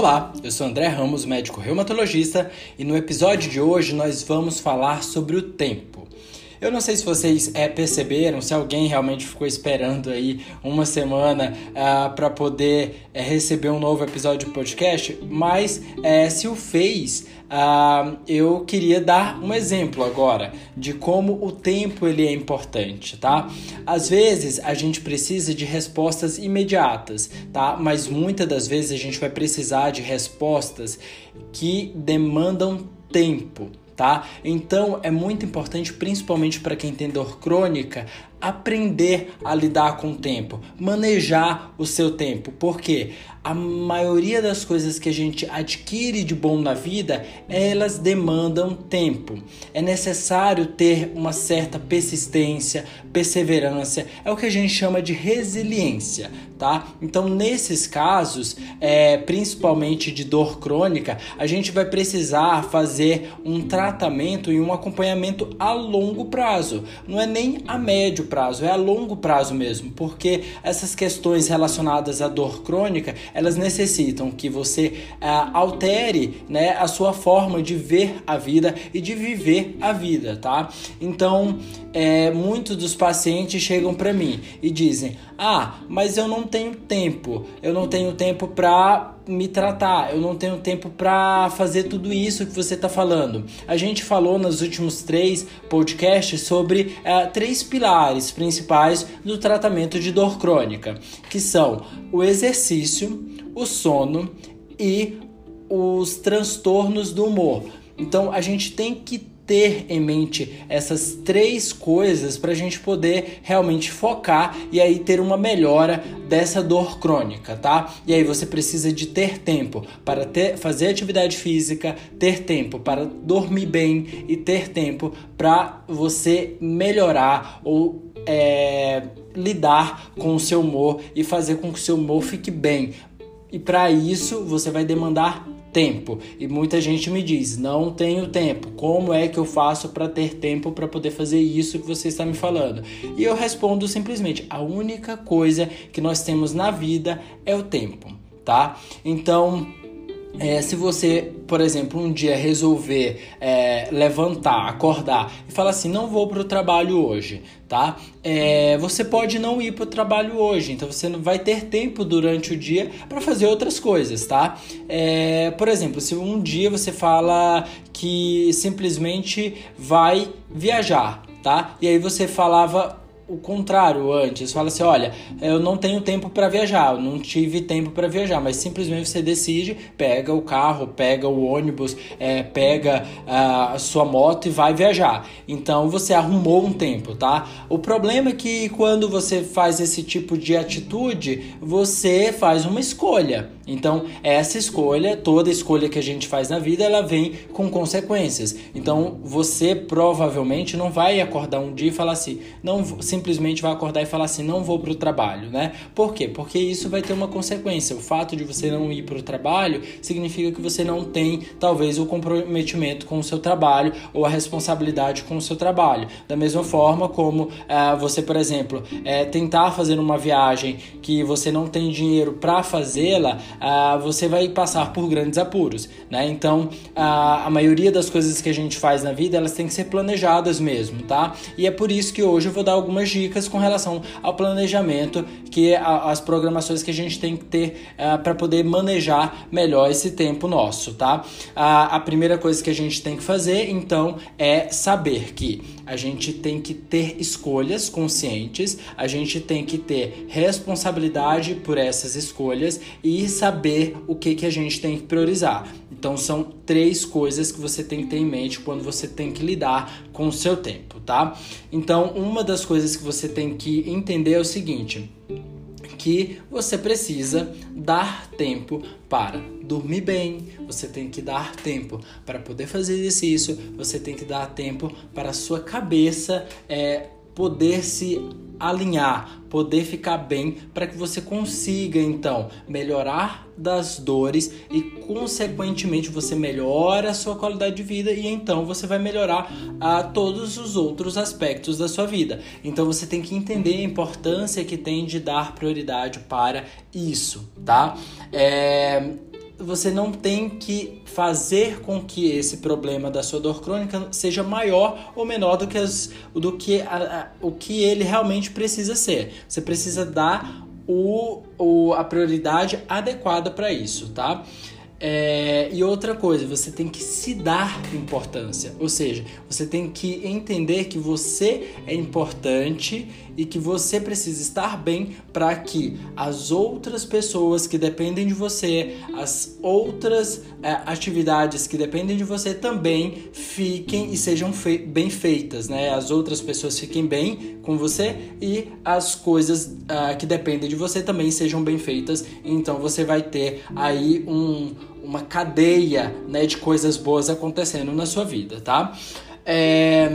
Olá, eu sou André Ramos, médico reumatologista, e no episódio de hoje nós vamos falar sobre o tempo. Eu não sei se vocês é, perceberam, se alguém realmente ficou esperando aí uma semana ah, para poder é, receber um novo episódio de podcast, mas é, se o fez, uh, eu queria dar um exemplo agora de como o tempo ele é importante, tá? Às vezes a gente precisa de respostas imediatas, tá? Mas muitas das vezes a gente vai precisar de respostas que demandam tempo tá? Então é muito importante, principalmente para quem tem dor crônica, aprender a lidar com o tempo, manejar o seu tempo, porque a maioria das coisas que a gente adquire de bom na vida, elas demandam tempo. É necessário ter uma certa persistência, perseverança, é o que a gente chama de resiliência, tá? Então, nesses casos, é, principalmente de dor crônica, a gente vai precisar fazer um tratamento e um acompanhamento a longo prazo, não é nem a médio prazo, é a longo prazo mesmo, porque essas questões relacionadas à dor crônica, elas necessitam que você uh, altere né, a sua forma de ver a vida e de viver a vida, tá? Então, é, muitos dos pacientes chegam para mim e dizem: Ah, mas eu não tenho tempo, eu não tenho tempo para me tratar, eu não tenho tempo para fazer tudo isso que você está falando. A gente falou nos últimos três podcasts sobre uh, três pilares principais do tratamento de dor crônica, que são o exercício, o sono e os transtornos do humor. Então a gente tem que ter em mente essas três coisas para a gente poder realmente focar e aí ter uma melhora dessa dor crônica, tá? E aí você precisa de ter tempo para ter, fazer atividade física, ter tempo para dormir bem e ter tempo para você melhorar ou é, lidar com o seu humor e fazer com que o seu humor fique bem. E para isso você vai demandar tempo. E muita gente me diz: "Não tenho tempo. Como é que eu faço para ter tempo para poder fazer isso que você está me falando?" E eu respondo simplesmente: "A única coisa que nós temos na vida é o tempo." Tá? Então, é, se você, por exemplo, um dia resolver é, levantar, acordar e falar assim, não vou para o trabalho hoje, tá? É, você pode não ir para o trabalho hoje, então você não vai ter tempo durante o dia para fazer outras coisas, tá? É, por exemplo, se um dia você fala que simplesmente vai viajar, tá? E aí você falava o contrário antes. Fala assim: olha, eu não tenho tempo para viajar, eu não tive tempo para viajar, mas simplesmente você decide, pega o carro, pega o ônibus, é, pega a sua moto e vai viajar. Então você arrumou um tempo, tá? O problema é que quando você faz esse tipo de atitude, você faz uma escolha. Então, essa escolha, toda escolha que a gente faz na vida, ela vem com consequências. Então, você provavelmente não vai acordar um dia e falar assim, não simplesmente vai acordar e falar assim, não vou para o trabalho, né? Por quê? Porque isso vai ter uma consequência. O fato de você não ir para o trabalho significa que você não tem, talvez, o comprometimento com o seu trabalho ou a responsabilidade com o seu trabalho. Da mesma forma como uh, você, por exemplo, é, tentar fazer uma viagem que você não tem dinheiro para fazê-la, uh, você vai passar por grandes apuros, né? Então, a maioria das coisas que a gente faz na vida, elas têm que ser planejadas mesmo, tá? E é por isso que hoje eu vou dar algumas dicas com relação ao planejamento, que é as programações que a gente tem que ter uh, para poder manejar melhor esse tempo nosso, tá? a primeira coisa que a gente tem que fazer, então, é saber que a gente tem que ter escolhas conscientes, a gente tem que ter responsabilidade por essas escolhas e saber o que, que a gente tem que priorizar. Então são três coisas que você tem que ter em mente quando você tem que lidar com o seu tempo, tá? Então, uma das coisas que você tem que entender é o seguinte: que você precisa dar tempo para dormir bem, você tem que dar tempo para poder fazer exercício, você tem que dar tempo para a sua cabeça é, poder se alinhar, poder ficar bem para que você consiga então melhorar das dores e consequentemente você melhora a sua qualidade de vida e então você vai melhorar a todos os outros aspectos da sua vida. Então você tem que entender a importância que tem de dar prioridade para isso, tá? É, você não tem que fazer com que esse problema da sua dor crônica seja maior ou menor do que, as, do que a, a, o que ele realmente precisa ser. Você precisa dar o, o, a prioridade adequada para isso, tá? É, e outra coisa, você tem que se dar importância, ou seja, você tem que entender que você é importante e que você precisa estar bem para que as outras pessoas que dependem de você, as outras é, atividades que dependem de você também fiquem e sejam fei bem feitas, né? As outras pessoas fiquem bem com você e as coisas uh, que dependem de você também sejam bem feitas. Então você vai ter aí um uma cadeia né, de coisas boas acontecendo na sua vida, tá? É,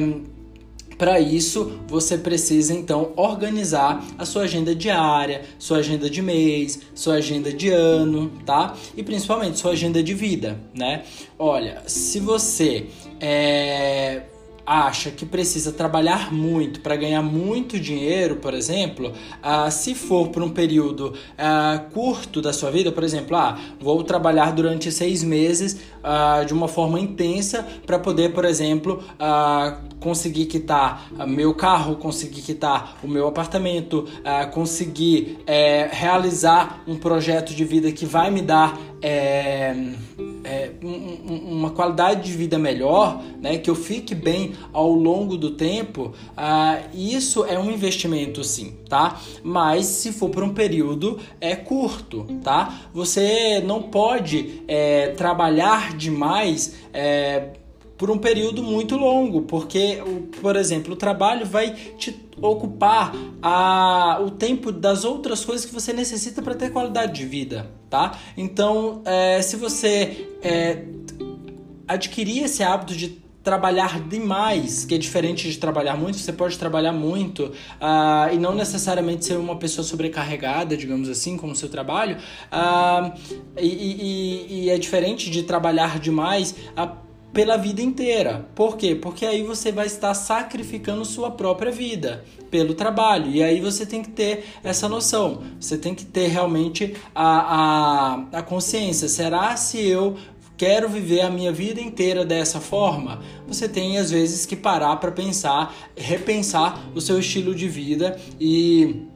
para isso, você precisa então organizar a sua agenda diária, sua agenda de mês, sua agenda de ano, tá? E principalmente sua agenda de vida, né? Olha, se você é, acha que precisa trabalhar muito para ganhar muito dinheiro, por exemplo, uh, se for por um período uh, curto da sua vida, por exemplo, ah, vou trabalhar durante seis meses uh, de uma forma intensa para poder, por exemplo, conseguir quitar meu carro, conseguir quitar o meu apartamento, conseguir é, realizar um projeto de vida que vai me dar é, é, um, uma qualidade de vida melhor, né, que eu fique bem ao longo do tempo, ah, isso é um investimento sim, tá? Mas se for por um período é curto, tá? Você não pode é, trabalhar demais. Por um período muito longo, porque, por exemplo, o trabalho vai te ocupar a, o tempo das outras coisas que você necessita para ter qualidade de vida, tá? Então, é, se você é, adquirir esse hábito de trabalhar demais, que é diferente de trabalhar muito, você pode trabalhar muito uh, e não necessariamente ser uma pessoa sobrecarregada, digamos assim, com o seu trabalho, uh, e, e, e, é diferente de trabalhar demais. Uh, pela vida inteira. Por quê? Porque aí você vai estar sacrificando sua própria vida pelo trabalho. E aí você tem que ter essa noção. Você tem que ter realmente a, a, a consciência. Será se eu quero viver a minha vida inteira dessa forma? Você tem às vezes que parar para pensar, repensar o seu estilo de vida e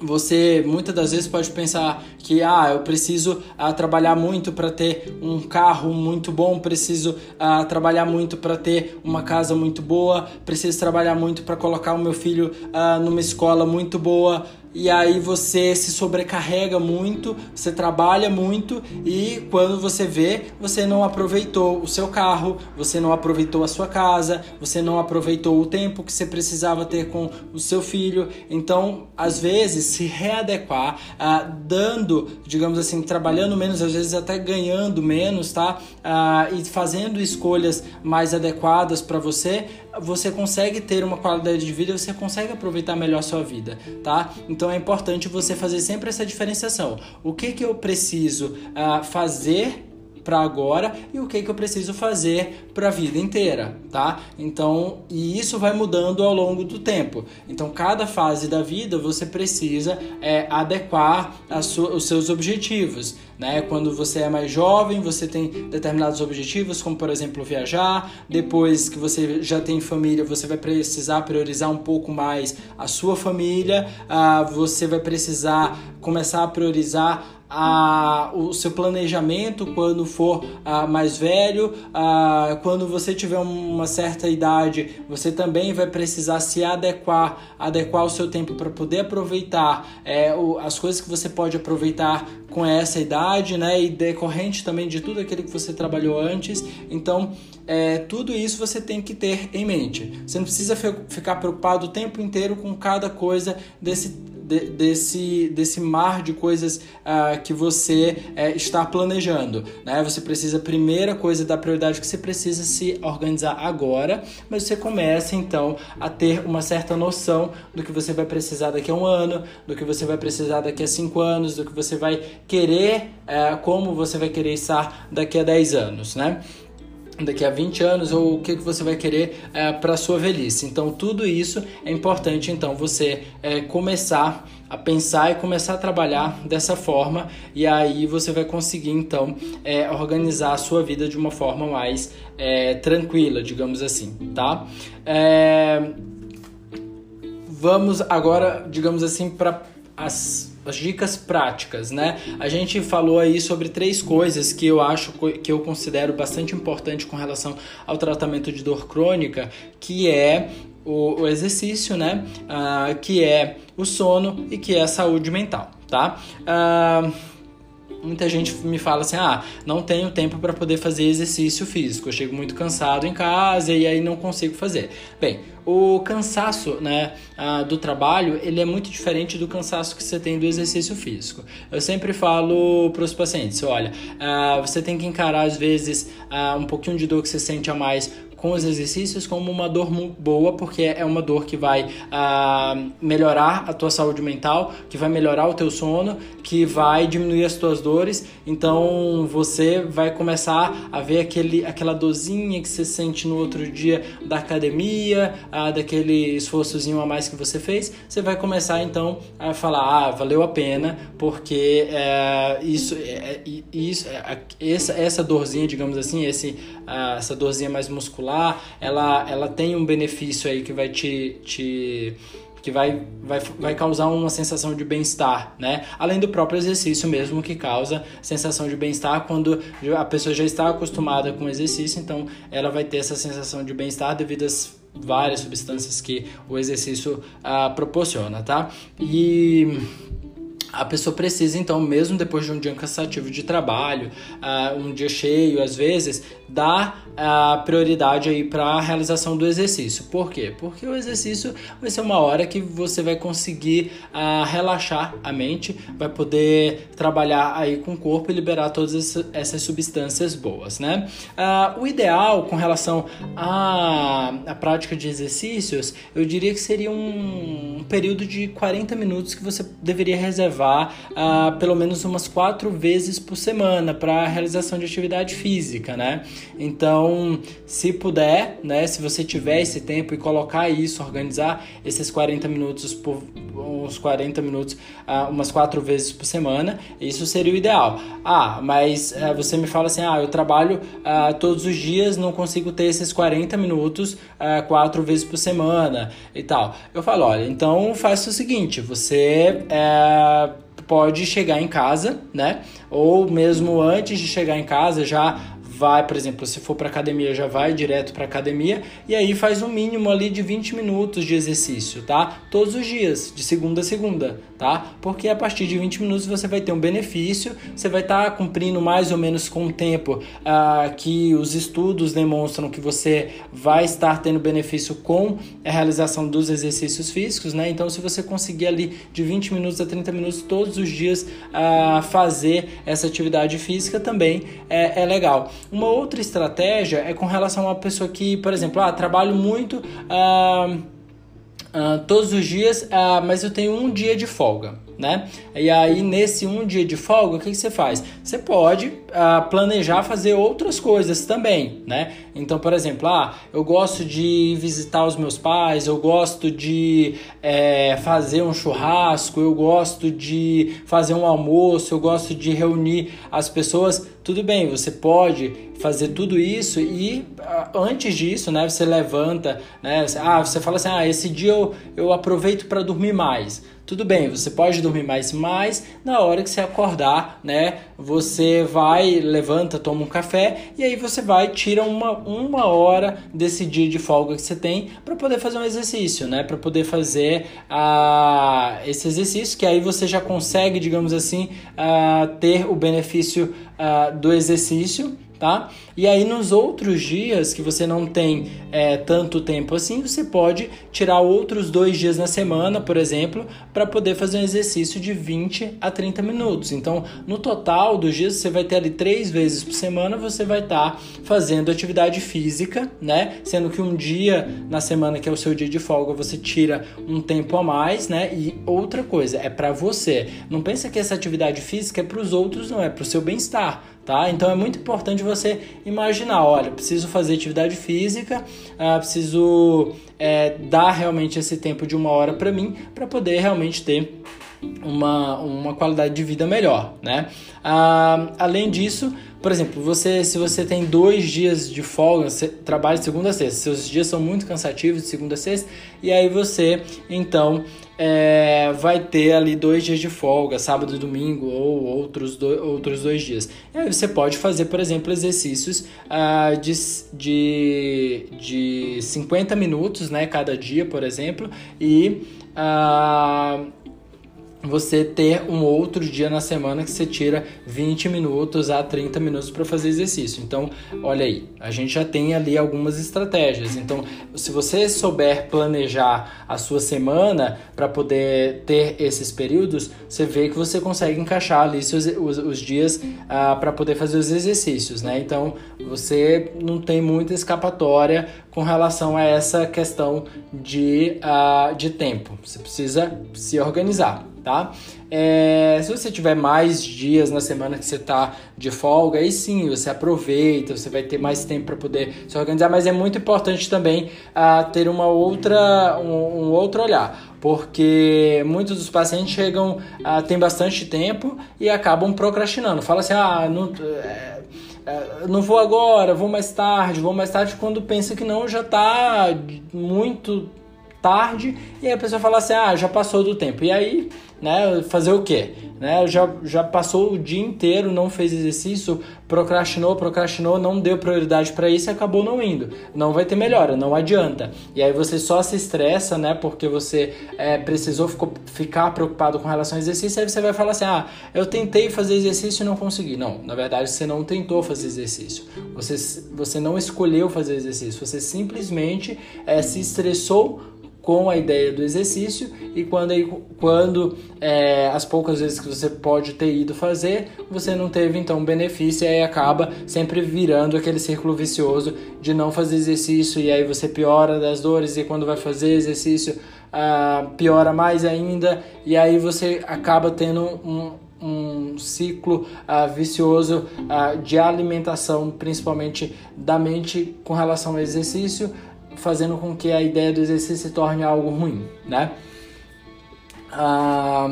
você muitas das vezes pode pensar que ah, eu preciso ah, trabalhar muito para ter um carro muito bom, preciso ah, trabalhar muito para ter uma casa muito boa, preciso trabalhar muito para colocar o meu filho ah, numa escola muito boa, e aí você se sobrecarrega muito, você trabalha muito e quando você vê, você não aproveitou o seu carro, você não aproveitou a sua casa, você não aproveitou o tempo que você precisava ter com o seu filho. Então, às vezes, se readequar, ah, dando, digamos assim, trabalhando menos, às vezes até ganhando menos, tá? Ah, e fazendo escolhas mais adequadas para você, você consegue ter uma qualidade de vida, você consegue aproveitar melhor a sua vida, tá? Então é importante você fazer sempre essa diferenciação. O que que eu preciso uh, fazer para agora e o que que eu preciso fazer para a vida inteira, tá? Então, e isso vai mudando ao longo do tempo. Então, cada fase da vida você precisa é, adequar os seus objetivos. Né? Quando você é mais jovem, você tem determinados objetivos, como por exemplo viajar. Depois que você já tem família, você vai precisar priorizar um pouco mais a sua família. Ah, você vai precisar começar a priorizar a, o seu planejamento quando for a, mais velho, a, quando você tiver uma certa idade, você também vai precisar se adequar, adequar o seu tempo para poder aproveitar é, o, as coisas que você pode aproveitar com essa idade, né? E decorrente também de tudo aquilo que você trabalhou antes. Então, é, tudo isso você tem que ter em mente. Você não precisa ficar preocupado o tempo inteiro com cada coisa desse de, desse, desse mar de coisas uh, que você uh, está planejando. Né? Você precisa, primeira coisa da prioridade que você precisa se organizar agora, mas você começa então a ter uma certa noção do que você vai precisar daqui a um ano, do que você vai precisar daqui a cinco anos, do que você vai querer, uh, como você vai querer estar daqui a dez anos, né? Daqui a 20 anos ou o que, que você vai querer é, para sua velhice. Então tudo isso é importante então você é, começar a pensar e começar a trabalhar dessa forma e aí você vai conseguir então é, organizar a sua vida de uma forma mais é, tranquila, digamos assim, tá? É, vamos agora, digamos assim, para as as dicas práticas, né? A gente falou aí sobre três coisas que eu acho que eu considero bastante importante com relação ao tratamento de dor crônica, que é o, o exercício, né? Uh, que é o sono e que é a saúde mental, tá? Uh, muita gente me fala assim: ah, não tenho tempo para poder fazer exercício físico, eu chego muito cansado em casa e aí não consigo fazer. Bem, o cansaço né, uh, do trabalho ele é muito diferente do cansaço que você tem do exercício físico. Eu sempre falo para os pacientes: olha, uh, você tem que encarar às vezes uh, um pouquinho de dor que você sente a mais com os exercícios como uma dor boa, porque é uma dor que vai ah, melhorar a tua saúde mental, que vai melhorar o teu sono, que vai diminuir as tuas dores. Então você vai começar a ver aquele, aquela dorzinha que você sente no outro dia da academia, ah, daquele esforçozinho a mais que você fez. Você vai começar então a falar: ah, valeu a pena, porque é, isso, é, isso, é, essa, essa dorzinha, digamos assim, esse, ah, essa dorzinha mais muscular ela, ela tem um benefício aí que vai te, te que vai, vai, vai causar uma sensação de bem-estar, né? Além do próprio exercício mesmo que causa sensação de bem-estar quando a pessoa já está acostumada com o exercício, então ela vai ter essa sensação de bem-estar devido às várias substâncias que o exercício ah, proporciona, tá? E a pessoa precisa, então, mesmo depois de um dia cansativo de trabalho, uh, um dia cheio, às vezes, dar a prioridade aí para a realização do exercício. Por quê? Porque o exercício vai ser uma hora que você vai conseguir uh, relaxar a mente, vai poder trabalhar aí com o corpo e liberar todas essas substâncias boas, né? Uh, o ideal com relação à, prática de exercícios, eu diria que seria um, um período de 40 minutos que você deveria reservar pelo menos umas quatro vezes por semana para a realização de atividade física, né? Então, se puder, né, se você tiver esse tempo e colocar isso, organizar esses 40 minutos por uns 40 minutos uh, umas quatro vezes por semana, isso seria o ideal. Ah, mas uh, você me fala assim: ah, eu trabalho uh, todos os dias, não consigo ter esses 40 minutos quatro vezes por semana e tal. Eu falo: olha, então faça o seguinte, você. Eh, pode chegar em casa, né? Ou mesmo antes de chegar em casa, já vai, por exemplo, se for para academia, já vai direto para academia e aí faz um mínimo ali de 20 minutos de exercício, tá? Todos os dias, de segunda a segunda, tá? Porque a partir de 20 minutos você vai ter um benefício, você vai estar tá cumprindo mais ou menos com o tempo ah, que os estudos demonstram que você vai estar tendo benefício com a realização dos exercícios físicos, né? Então, se você conseguir ali de 20 minutos a 30 minutos todos os dias ah, fazer essa atividade física também é, é legal. Uma outra estratégia é com relação a uma pessoa que, por exemplo, ah, trabalho muito ah, ah, todos os dias, ah, mas eu tenho um dia de folga né? E aí, nesse um dia de folga, o que, que você faz? Você pode uh, planejar fazer outras coisas também, né? Então, por exemplo, ah, eu gosto de visitar os meus pais, eu gosto de é, fazer um churrasco, eu gosto de fazer um almoço, eu gosto de reunir as pessoas. Tudo bem, você pode fazer tudo isso e uh, antes disso, né, você levanta, né? Ah, você fala assim, ah, esse dia eu, eu aproveito para dormir mais. Tudo bem, você pode dormir mais, mas na hora que você acordar, né, você vai, levanta, toma um café e aí você vai, tira uma, uma hora desse dia de folga que você tem para poder fazer um exercício, né, para poder fazer uh, esse exercício, que aí você já consegue, digamos assim, uh, ter o benefício uh, do exercício tá? E aí nos outros dias que você não tem é, tanto tempo assim, você pode tirar outros dois dias na semana, por exemplo, para poder fazer um exercício de 20 a 30 minutos. Então, no total dos dias, você vai ter ali três vezes por semana, você vai estar tá fazendo atividade física, né? Sendo que um dia na semana, que é o seu dia de folga, você tira um tempo a mais, né? E outra coisa, é para você. Não pensa que essa atividade física é para os outros, não, é para o seu bem-estar tá? Então é muito importante você imaginar, olha, preciso fazer atividade física, ah, preciso é, dar realmente esse tempo de uma hora para mim, para poder realmente ter uma, uma qualidade de vida melhor, né? Ah, além disso, por exemplo, você se você tem dois dias de folga, você trabalha segunda a sexta, seus dias são muito cansativos de segunda a sexta, e aí você então é, vai ter ali dois dias de folga, sábado e domingo, ou outros, do, outros dois dias. E aí você pode fazer, por exemplo, exercícios ah, de, de, de 50 minutos né, cada dia, por exemplo, e. Ah, você ter um outro dia na semana que você tira 20 minutos a 30 minutos para fazer exercício. Então, olha aí, a gente já tem ali algumas estratégias. Então, se você souber planejar a sua semana para poder ter esses períodos, você vê que você consegue encaixar ali seus, os, os dias ah, para poder fazer os exercícios, né? Então, você não tem muita escapatória com relação a essa questão de, uh, de tempo. Você precisa se organizar tá? É, se você tiver mais dias na semana que você está de folga, aí sim você aproveita, você vai ter mais tempo para poder se organizar, mas é muito importante também uh, ter uma outra, um, um, outro olhar, porque muitos dos pacientes chegam, uh, tem bastante tempo e acabam procrastinando. Fala assim, ah, não, é, não vou agora, vou mais tarde, vou mais tarde, quando pensa que não, já está muito tarde, e aí a pessoa fala assim, ah, já passou do tempo. E aí né? Fazer o quê? Né? Já, já passou o dia inteiro, não fez exercício, procrastinou, procrastinou, não deu prioridade para isso e acabou não indo. Não vai ter melhora, não adianta. E aí você só se estressa, né? Porque você é, precisou ficou, ficar preocupado com relação ao exercício, aí você vai falar assim: ah, eu tentei fazer exercício e não consegui. Não, na verdade você não tentou fazer exercício. Você, você não escolheu fazer exercício, você simplesmente é, se estressou com a ideia do exercício e quando, quando é, as poucas vezes que você pode ter ido fazer, você não teve então benefício e aí acaba sempre virando aquele círculo vicioso de não fazer exercício e aí você piora das dores e quando vai fazer exercício uh, piora mais ainda e aí você acaba tendo um, um ciclo uh, vicioso uh, de alimentação, principalmente da mente com relação ao exercício, fazendo com que a ideia do exercício se torne algo ruim, né? Ah,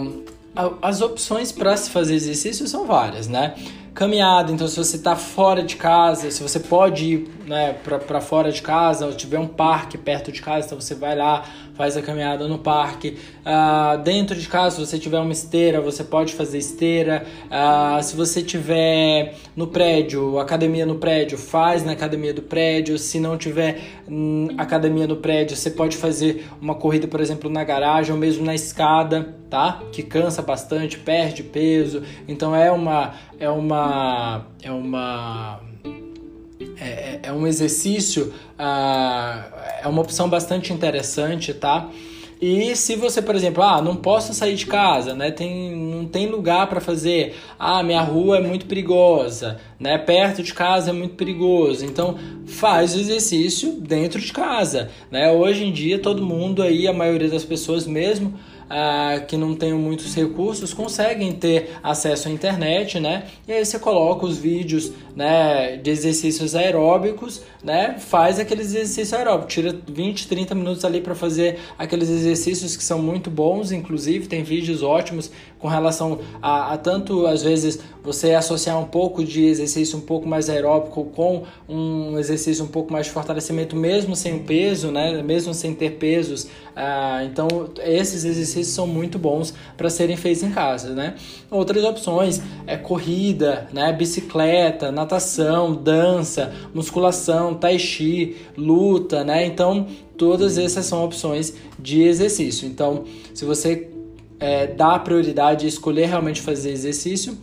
as opções para se fazer exercício são várias, né? Caminhada, então se você está fora de casa, se você pode ir né, para fora de casa, ou tiver um parque perto de casa, então você vai lá, faz a caminhada no parque. Uh, dentro de casa, se você tiver uma esteira, você pode fazer esteira. Uh, se você tiver no prédio, academia no prédio, faz na academia do prédio. Se não tiver hum, academia no prédio, você pode fazer uma corrida, por exemplo, na garagem ou mesmo na escada, tá? Que cansa bastante, perde peso. Então é uma é uma é uma é, é, é um exercício, uh, é uma opção bastante interessante, tá? E se você, por exemplo, ah, não posso sair de casa, né? Tem, não tem lugar para fazer. Ah, minha rua é muito perigosa, né? Perto de casa é muito perigoso. Então, faz o exercício dentro de casa, né? Hoje em dia todo mundo aí, a maioria das pessoas mesmo ah, que não tenham muitos recursos conseguem ter acesso à internet, né? E aí você coloca os vídeos, né, de exercícios aeróbicos, né? Faz aqueles exercícios aeróbicos, tira 20, 30 minutos ali para fazer aqueles exercícios que são muito bons, inclusive tem vídeos ótimos com relação a, a tanto às vezes você associar um pouco de exercício um pouco mais aeróbico com um exercício um pouco mais de fortalecimento mesmo sem peso, né? Mesmo sem ter pesos. Ah, então esses exercícios são muito bons para serem feitos em casa, né? Outras opções é corrida, né? Bicicleta, natação, dança, musculação, tai chi, luta, né? Então todas essas são opções de exercício. Então, se você é, dá prioridade a escolher realmente fazer exercício,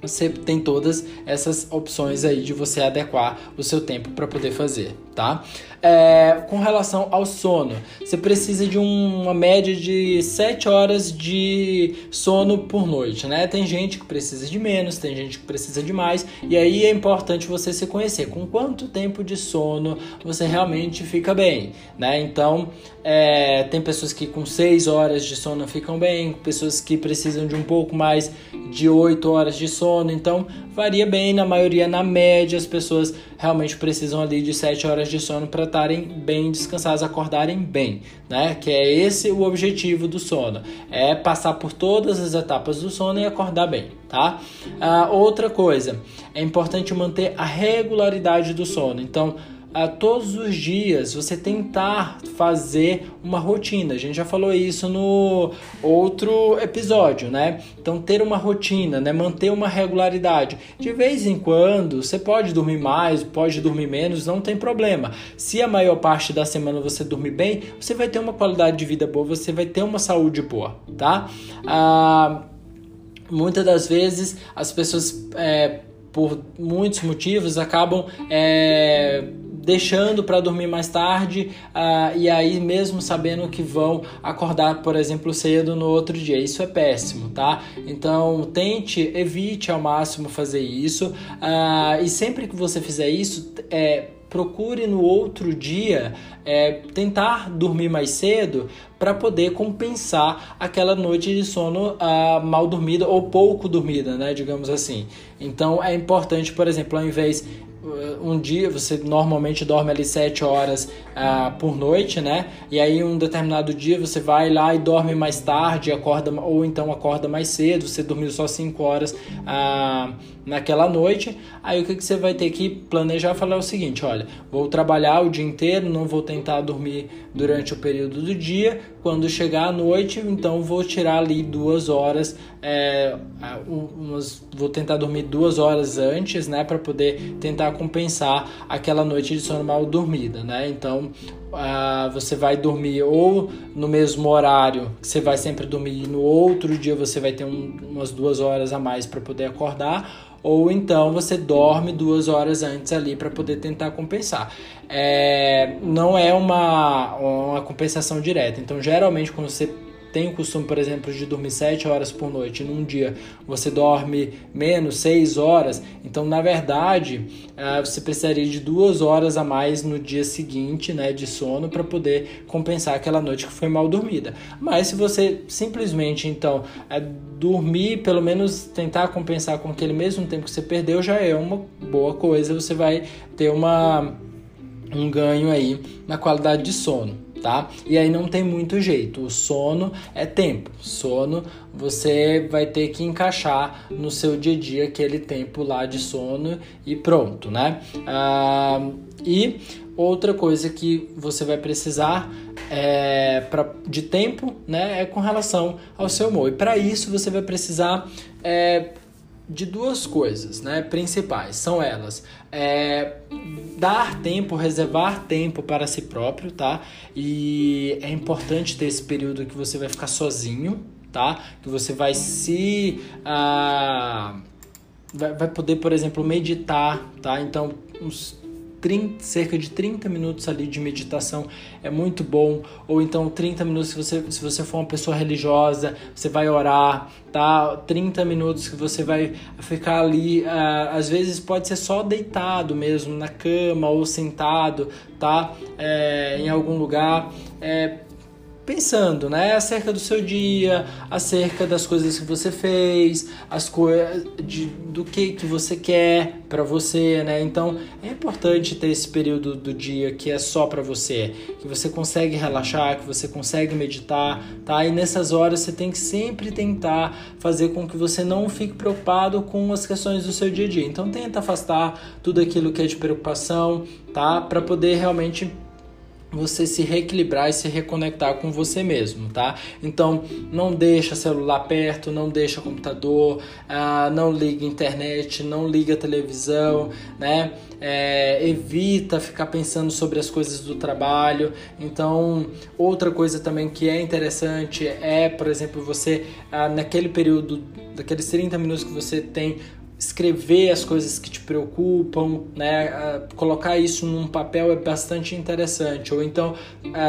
você tem todas essas opções aí de você adequar o seu tempo para poder fazer, tá? É, com relação ao sono, você precisa de um, uma média de 7 horas de sono por noite, né? Tem gente que precisa de menos, tem gente que precisa de mais, e aí é importante você se conhecer com quanto tempo de sono você realmente fica bem, né? Então, é, tem pessoas que com 6 horas de sono ficam bem, pessoas que precisam de um pouco mais de 8 horas de sono, então varia bem, na maioria, na média, as pessoas realmente precisam ali de 7 horas de sono para estarem bem descansadas, acordarem bem, né? Que é esse o objetivo do sono, é passar por todas as etapas do sono e acordar bem, tá? Ah, outra coisa, é importante manter a regularidade do sono, então a todos os dias você tentar fazer uma rotina. A gente já falou isso no outro episódio, né? Então ter uma rotina, né? Manter uma regularidade. De vez em quando você pode dormir mais, pode dormir menos, não tem problema. Se a maior parte da semana você dormir bem, você vai ter uma qualidade de vida boa, você vai ter uma saúde boa, tá? Ah, muitas das vezes as pessoas é, por muitos motivos acabam é, deixando para dormir mais tarde uh, e aí mesmo sabendo que vão acordar, por exemplo, cedo no outro dia. Isso é péssimo, tá? Então tente, evite ao máximo fazer isso uh, e sempre que você fizer isso, é, procure no outro dia é, tentar dormir mais cedo para poder compensar aquela noite de sono uh, mal dormida ou pouco dormida, né? Digamos assim. Então é importante, por exemplo, ao invés um dia você normalmente dorme ali 7 horas uh, por noite, né? E aí um determinado dia você vai lá e dorme mais tarde, acorda ou então acorda mais cedo, você dormiu só 5 horas uh, naquela noite. Aí o que, que você vai ter que planejar falar é o seguinte, olha, vou trabalhar o dia inteiro, não vou tentar dormir durante o período do dia. Quando chegar à noite, então vou tirar ali duas horas, é, umas, vou tentar dormir duas horas antes, né, para poder tentar compensar aquela noite de sono mal dormida, né? Então uh, você vai dormir ou no mesmo horário que você vai sempre dormir, no outro dia você vai ter um, umas duas horas a mais para poder acordar ou então você dorme duas horas antes ali para poder tentar compensar. É, não é uma, uma compensação direta. Então, geralmente, quando você tem o costume, por exemplo, de dormir 7 horas por noite, num dia. Você dorme menos 6 horas, então na verdade uh, você precisaria de duas horas a mais no dia seguinte né, de sono para poder compensar aquela noite que foi mal dormida. Mas se você simplesmente então uh, dormir, pelo menos tentar compensar com aquele mesmo tempo que você perdeu, já é uma boa coisa, você vai ter uma, um ganho aí na qualidade de sono tá? E aí não tem muito jeito. O sono é tempo. Sono você vai ter que encaixar no seu dia a dia aquele tempo lá de sono e pronto, né? Ah, e outra coisa que você vai precisar é, pra, de tempo, né, é com relação ao seu humor. E para isso você vai precisar é, de duas coisas né, principais. São elas: é, dar tempo, reservar tempo para si próprio, tá? E é importante ter esse período que você vai ficar sozinho, tá? Que você vai se. Ah, vai, poder, por exemplo, meditar, tá? Então, uns 30, cerca de 30 minutos ali de meditação é muito bom. Ou então 30 minutos se você, se você for uma pessoa religiosa, você vai orar, tá? 30 minutos que você vai ficar ali, uh, às vezes pode ser só deitado mesmo na cama ou sentado, tá? É, em algum lugar. É, pensando, né, acerca do seu dia, acerca das coisas que você fez, as coisas do que que você quer para você, né? Então, é importante ter esse período do dia que é só para você, que você consegue relaxar, que você consegue meditar, tá? E nessas horas você tem que sempre tentar fazer com que você não fique preocupado com as questões do seu dia a dia. Então, tenta afastar tudo aquilo que é de preocupação, tá? Para poder realmente você se reequilibrar e se reconectar com você mesmo, tá? Então, não deixa celular perto, não deixa computador, ah, não liga internet, não liga televisão, né? É, evita ficar pensando sobre as coisas do trabalho. Então, outra coisa também que é interessante é, por exemplo, você ah, naquele período, daqueles 30 minutos que você tem escrever as coisas que te preocupam, né? colocar isso num papel é bastante interessante. Ou então,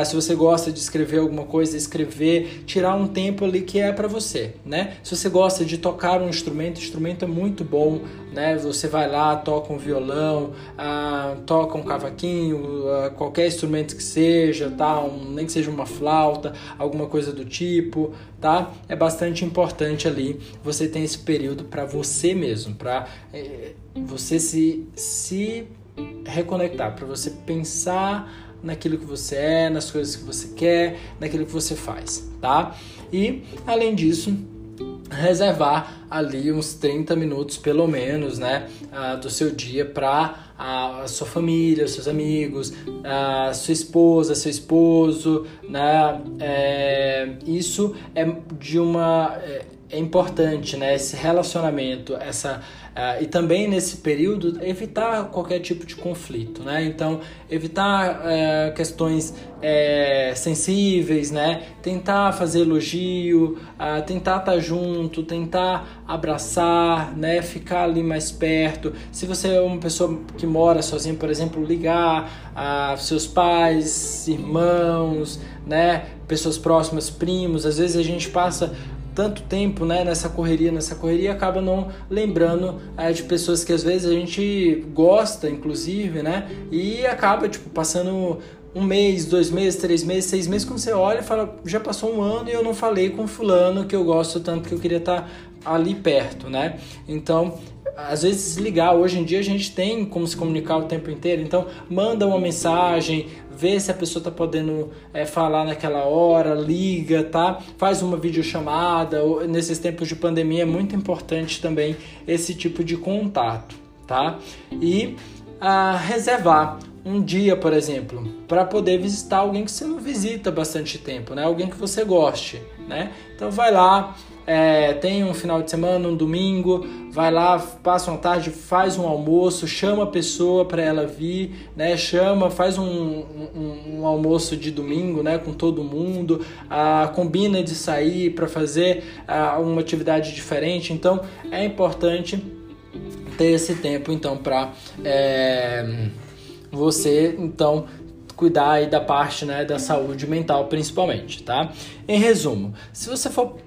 se você gosta de escrever alguma coisa, escrever, tirar um tempo ali que é para você, né? Se você gosta de tocar um instrumento, instrumento é muito bom né? Você vai lá, toca um violão, ah, toca um cavaquinho, ah, qualquer instrumento que seja, tá? Um, nem que seja uma flauta, alguma coisa do tipo, tá? É bastante importante ali você ter esse período para você mesmo, para eh, você se, se reconectar, para você pensar naquilo que você é, nas coisas que você quer, naquilo que você faz, tá? E além disso, reservar ali uns 30 minutos pelo menos, né, uh, do seu dia para a sua família, seus amigos, a sua esposa, seu esposo, né? É, isso é de uma é, é importante, né? Esse relacionamento, essa Uh, e também nesse período evitar qualquer tipo de conflito, né? Então evitar uh, questões uh, sensíveis, né? Tentar fazer elogio, uh, tentar estar tá junto, tentar abraçar, né? Ficar ali mais perto. Se você é uma pessoa que mora sozinha, por exemplo, ligar a seus pais, irmãos, né? Pessoas próximas, primos. Às vezes a gente passa tanto tempo né, nessa correria, nessa correria, acaba não lembrando é, de pessoas que às vezes a gente gosta, inclusive, né? E acaba, tipo, passando um mês, dois meses, três meses, seis meses, quando você olha e fala, já passou um ano e eu não falei com fulano que eu gosto tanto que eu queria estar ali perto, né? Então, às vezes ligar, hoje em dia a gente tem como se comunicar o tempo inteiro, então manda uma mensagem, vê se a pessoa está podendo é, falar naquela hora, liga, tá? Faz uma videochamada. Nesses tempos de pandemia é muito importante também esse tipo de contato, tá? E a reservar um dia, por exemplo, para poder visitar alguém que você não visita bastante tempo, né? Alguém que você goste, né? Então vai lá, é, tem um final de semana, um domingo, vai lá, passa uma tarde, faz um almoço, chama a pessoa para ela vir, né? Chama, faz um, um, um, almoço de domingo, né? Com todo mundo, ah, combina de sair para fazer ah, uma atividade diferente. Então é importante ter esse tempo então para é, você então cuidar aí da parte né, da saúde mental principalmente, tá? Em resumo, se você for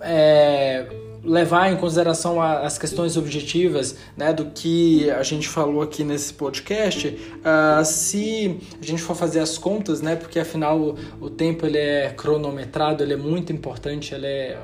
é, levar em consideração as questões objetivas né, do que a gente falou aqui nesse podcast, uh, se a gente for fazer as contas, né, porque afinal o, o, tempo ele é cronometrado, ele é muito importante, ele é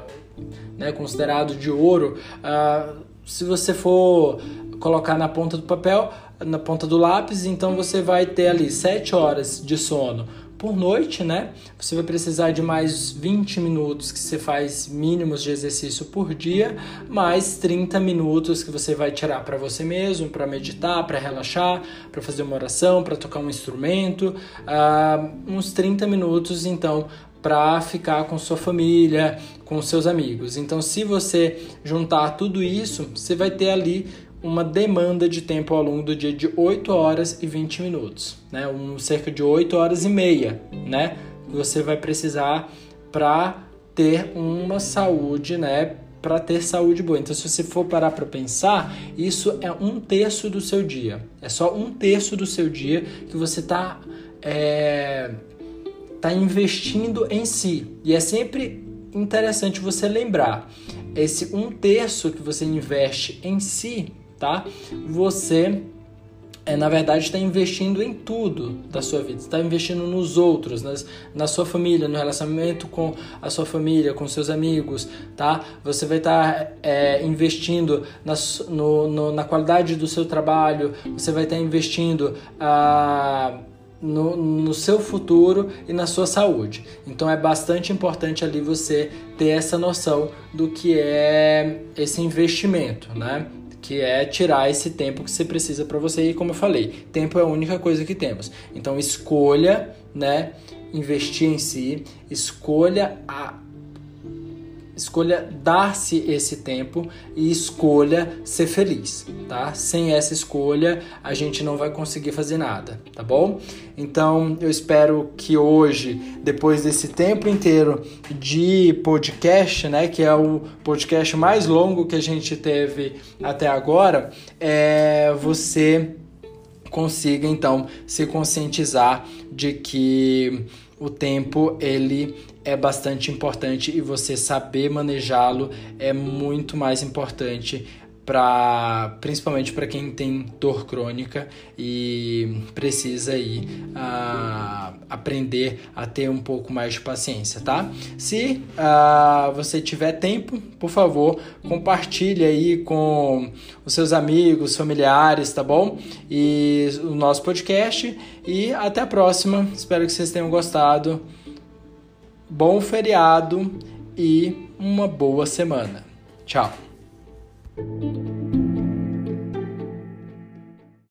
né, considerado de ouro. Uh, se você for colocar na ponta do papel, na ponta do lápis, então você vai ter ali 7 horas de sono por noite, né? Você vai precisar de mais 20 minutos que você faz mínimos de exercício por dia, mais 30 minutos que você vai tirar para você mesmo, para meditar, para relaxar, para fazer uma oração, para tocar um instrumento, uh, uns 30 minutos então para ficar com sua família, com seus amigos. Então, se você juntar tudo isso, você vai ter ali uma demanda de tempo ao longo do dia de 8 horas e 20 minutos, né? Um, cerca de 8 horas e meia, né? Você vai precisar para ter uma saúde, né? Para ter saúde boa. Então, se você for parar para pensar, isso é um terço do seu dia. É só um terço do seu dia que você está é, tá investindo em si. E é sempre interessante você lembrar esse um terço que você investe em si tá? Você é, na verdade está investindo em tudo da sua vida, está investindo nos outros, nas, na sua família, no relacionamento com a sua família, com seus amigos, tá? Você vai estar tá, é, investindo na, no, no, na qualidade do seu trabalho, você vai estar tá investindo ah, no, no seu futuro e na sua saúde. Então é bastante importante ali você ter essa noção do que é esse investimento, né? Que é tirar esse tempo que você precisa para você e como eu falei, tempo é a única coisa que temos. Então escolha, né, investir em si, escolha a escolha dar-se esse tempo e escolha ser feliz, tá? Sem essa escolha, a gente não vai conseguir fazer nada, tá bom? Então, eu espero que hoje, depois desse tempo inteiro de podcast, né, que é o podcast mais longo que a gente teve até agora, é, você consiga então se conscientizar de que o tempo ele é bastante importante e você saber manejá-lo é muito mais importante para principalmente para quem tem dor crônica e precisa aí uh, aprender a ter um pouco mais de paciência, tá? Se uh, você tiver tempo, por favor, compartilhe aí com os seus amigos, familiares, tá bom? E o nosso podcast e até a próxima. Espero que vocês tenham gostado. Bom feriado e uma boa semana. Tchau. Música